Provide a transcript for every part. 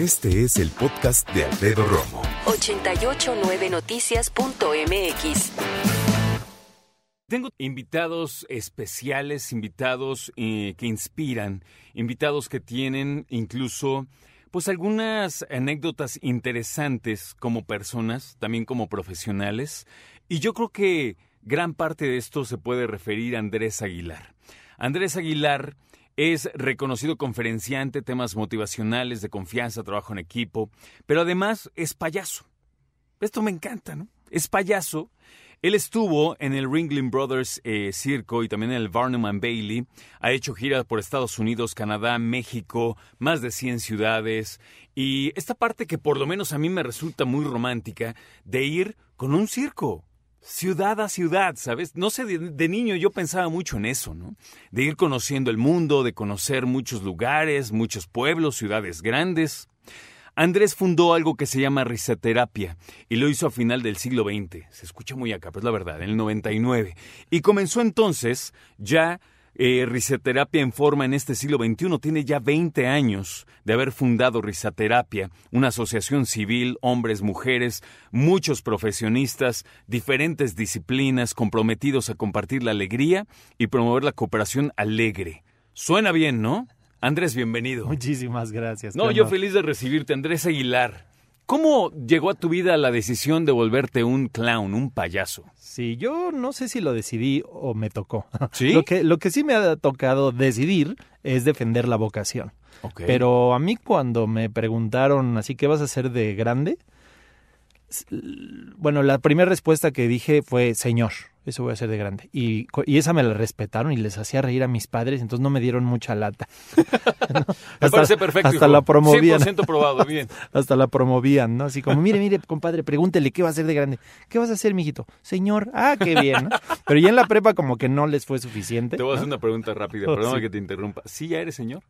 Este es el podcast de Alfredo Romo. 889noticias.mx. Tengo invitados especiales, invitados eh, que inspiran, invitados que tienen incluso pues algunas anécdotas interesantes como personas, también como profesionales, y yo creo que gran parte de esto se puede referir a Andrés Aguilar. Andrés Aguilar es reconocido conferenciante, temas motivacionales, de confianza, trabajo en equipo, pero además es payaso. Esto me encanta, ¿no? Es payaso. Él estuvo en el Ringling Brothers eh, Circo y también en el Barnum and Bailey. Ha hecho giras por Estados Unidos, Canadá, México, más de 100 ciudades. Y esta parte que por lo menos a mí me resulta muy romántica, de ir con un circo ciudad a ciudad, ¿sabes? No sé, de, niño yo pensaba mucho en eso, ¿no? De ir conociendo el mundo, de conocer muchos lugares, muchos pueblos, ciudades grandes. Andrés fundó algo que se llama risoterapia y lo hizo a final del siglo XX. Se escucha muy acá, pero es la verdad, en el 99. Y comenzó entonces ya eh, Risoterapia en forma en este siglo XXI. Tiene ya 20 años de haber fundado Risoterapia, una asociación civil, hombres, mujeres, muchos profesionistas, diferentes disciplinas comprometidos a compartir la alegría y promover la cooperación alegre. Suena bien, ¿no? Andrés, bienvenido. Muchísimas gracias. No, yo feliz de recibirte, Andrés Aguilar. ¿Cómo llegó a tu vida la decisión de volverte un clown, un payaso? Sí, yo no sé si lo decidí o me tocó. ¿Sí? Lo que, lo que sí me ha tocado decidir es defender la vocación. Okay. Pero a mí cuando me preguntaron, así, ¿qué vas a hacer de grande? Bueno, la primera respuesta que dije fue, Señor, eso voy a hacer de grande. Y, y, esa me la respetaron y les hacía reír a mis padres, entonces no me dieron mucha lata. ¿no? me hasta, parece perfecto. Hasta hijo. la promovían. 100% probado, bien. hasta la promovían, ¿no? Así como, mire, mire, compadre, pregúntele qué va a hacer de grande. ¿Qué vas a hacer, mijito? Señor, ah, qué bien, ¿no? Pero ya en la prepa como que no les fue suficiente. Te voy a hacer ¿no? una pregunta rápida, Oh, perdón sí. que te interrumpa. ¿Sí ya eres señor?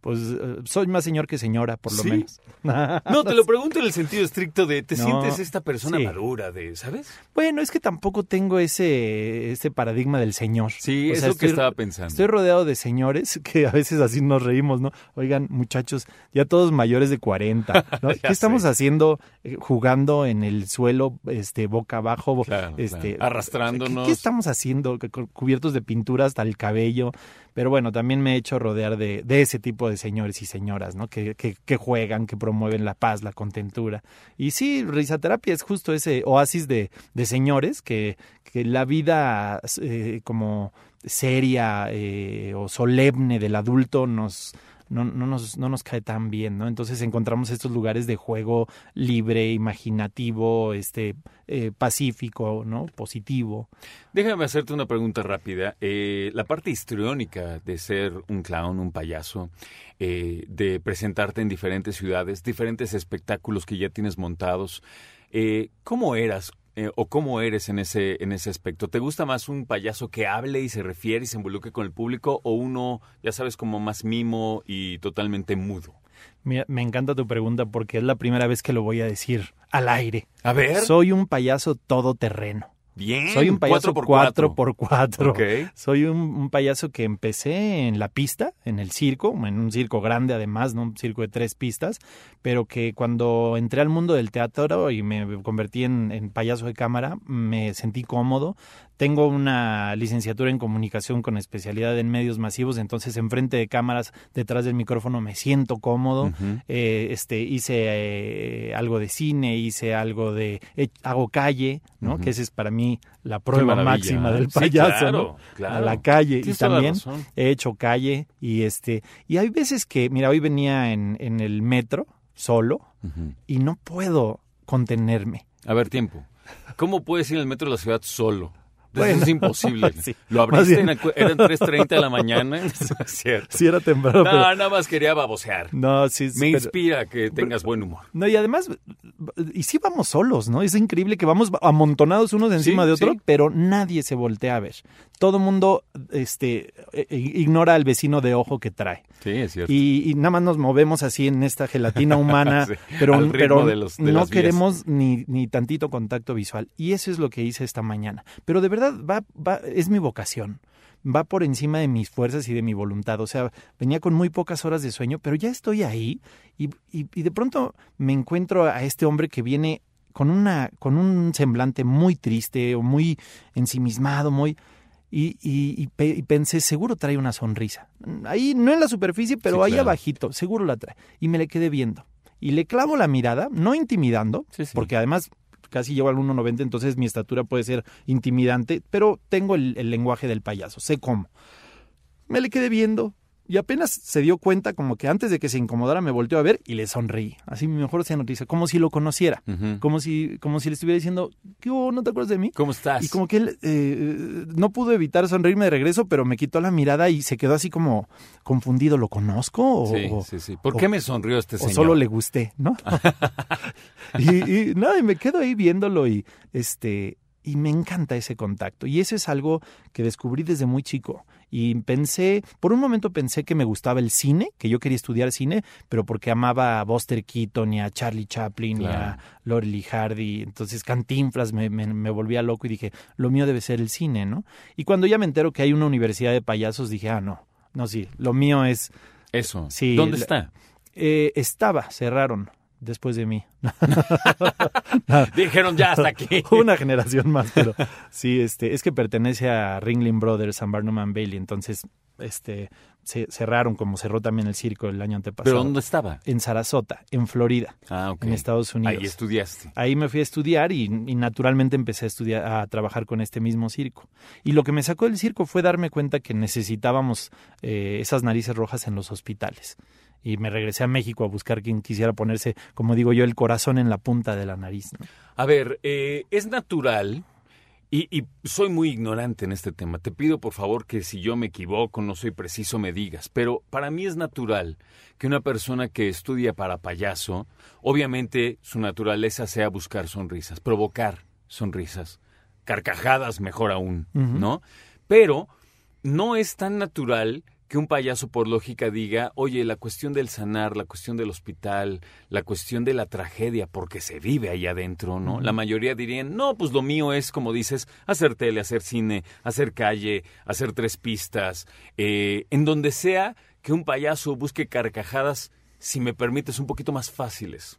Pues uh, soy más señor que señora, por lo ¿Sí? menos. No, te lo pregunto en el sentido estricto de, ¿te No, sientes esta persona sí. madura, de, ¿sabes? Bueno, es que tampoco tengo ese, ese paradigma del señor. Sí, O es sea, lo que estaba pensando. Estoy rodeado de señores que a veces así nos reímos, ¿no? Oigan, muchachos, ya todos mayores de 40, ¿no? ¿Qué estamos sé. haciendo eh, jugando en el suelo, este, boca abajo? Claro, este, claro. Arrastrándonos. ¿Qué, qué estamos haciendo? Cubiertos de pintura hasta el cabello. Pero bueno, también me he hecho rodear de, de ese tipo de señores y señoras, ¿no? Que, que, juegan, que promueven la paz, la contentura. Y sí, risaterapia es justo ese oasis de, de señores que, que la vida eh, como seria eh, o solemne del adulto nos, no, no, nos, no nos cae tan bien, ¿no? Entonces encontramos estos lugares de juego libre, imaginativo, este, eh, pacífico, ¿no? Positivo. Déjame hacerte una pregunta rápida. Eh, la parte histriónica de ser un clown, un payaso, eh, de presentarte en diferentes ciudades, diferentes espectáculos que ya tienes montados, ¿cómo eras eh, o cómo eres en ese, en ese aspecto? ¿Te gusta más un payaso que hable y se refiere y se involucre con el público o uno, ya sabes, como más mimo y totalmente mudo? Mira, me encanta tu pregunta porque es la primera vez que lo voy a decir al aire. A ver. Soy un payaso todoterreno. Bien. Soy un payaso 4 por 4 Ok. Soy un, un payaso que empecé en la pista, en el circo, en un circo grande además, ¿no? un circo de tres pistas, pero que cuando entré al mundo del teatro y me convertí en, en payaso de cámara, me sentí cómodo. Tengo una licenciatura en comunicación con especialidad en medios masivos, entonces enfrente de cámaras, detrás del micrófono, me siento cómodo. Eh, este, hice eh, algo de cine, hice algo de... eh, hago calle, ¿no? Que esa es para mí la prueba máxima del Sí, payaso, claro, ¿no? claro. A la calle. Tienes y también he hecho calle y este... Y hay veces que, mira, hoy venía en, en el metro solo y no puedo contenerme. A ver, tiempo. ¿Cómo puedes ir en el metro de la ciudad solo? Eso Bueno, es imposible. sí. Lo abriste, en el- eran 3.30 de la mañana. Es cierto. Si era temprano, No, pero... nada más quería babosear. No, sí, Me pero- inspira que tengas buen humor. No, y además, y sí vamos solos, ¿no? Es increíble que vamos amontonados unos encima Sí, de otro, sí. pero nadie se voltea a ver. Todo mundo este, eh, ignora al vecino de ojo que trae. Sí, es cierto. Y, y nada más nos movemos así en esta gelatina humana, Sí, pero, pero de los- de no queremos ni, ni tantito contacto visual. Y eso es lo que hice esta mañana. Pero de verdad, va, va, es mi vocación. va por encima de mis fuerzas y de mi voluntad. O sea, venía con muy pocas horas de sueño, pero ya estoy ahí y, y de pronto me encuentro a este hombre que viene con, una, con un semblante muy triste o muy ensimismado, muy... Y, y, pensé, seguro trae una sonrisa. Ahí, no en la superficie, pero ahí abajito, seguro la trae. Y me le quedé viendo. Y le clavo la mirada, no intimidando, porque además casi llego al 1,90, entonces mi estatura puede ser intimidante, pero tengo el, el lenguaje del payaso, sé cómo. Me le quedé viendo, y apenas se dio cuenta, como que antes de que se incomodara, me volteó a ver y le sonreí. Así mi mejor sea noticia, como si lo conociera. como, si, como si le estuviera diciendo, ¿qué ¿No te acuerdas de mí? ¿Cómo estás? Y como que él eh, no pudo evitar sonreírme de regreso, pero me quitó la mirada y se quedó así como confundido. ¿Lo conozco? O, sí, sí, sí. ¿Por qué me sonrió este señor? O solo le gusté, ¿no? y, y nada, y me quedo ahí viéndolo y este y me encanta ese contacto. Y eso es algo que descubrí desde muy chico. Y pensé, por un momento pensé que me gustaba el cine, que yo quería estudiar cine, pero porque amaba a Buster Keaton y a Charlie Chaplin y a Laurel Hardy. Entonces Cantinflas me, me, me, volvía loco y dije, lo mío debe ser el cine, ¿no? Y cuando ya me entero que hay una universidad de payasos, dije, ah, no, no, sí, lo mío es... Eso. Sí, ¿Dónde está? Eh, estaba, cerraron después de mí. Dijeron ya hasta aquí. Una generación más, pero sí, este, es que pertenece a Ringling Brothers and Barnum and Bailey, entonces este se cerraron como cerró también el circo el año antepasado. ¿Pero dónde estaba? En Sarasota, en Florida, ah, en Estados Unidos. Ahí estudiaste. Ahí me fui a estudiar y, naturalmente empecé a estudiar a trabajar con este mismo circo. Y lo que me sacó del circo fue darme cuenta que necesitábamos eh, esas narices rojas en los hospitales y me regresé a México a buscar quien quisiera ponerse, como digo yo, el corazón en la punta de la nariz. A ver, eh, es natural, y, y, soy muy ignorante en este tema, te pido por favor que si yo me equivoco, no soy preciso, me digas, pero para mí es natural que una persona que estudia para payaso, obviamente su naturaleza sea buscar sonrisas, provocar sonrisas, carcajadas mejor aún, ¿no? Pero no es tan natural que un payaso por lógica diga, oye, la cuestión del sanar, la cuestión del hospital, la cuestión de la tragedia, porque se vive ahí adentro, ¿no? La mayoría dirían, no, pues lo mío es, como dices, hacer tele, hacer cine, hacer calle, hacer tres pistas, eh, en donde sea que un payaso busque carcajadas, si me permites, un poquito más fáciles.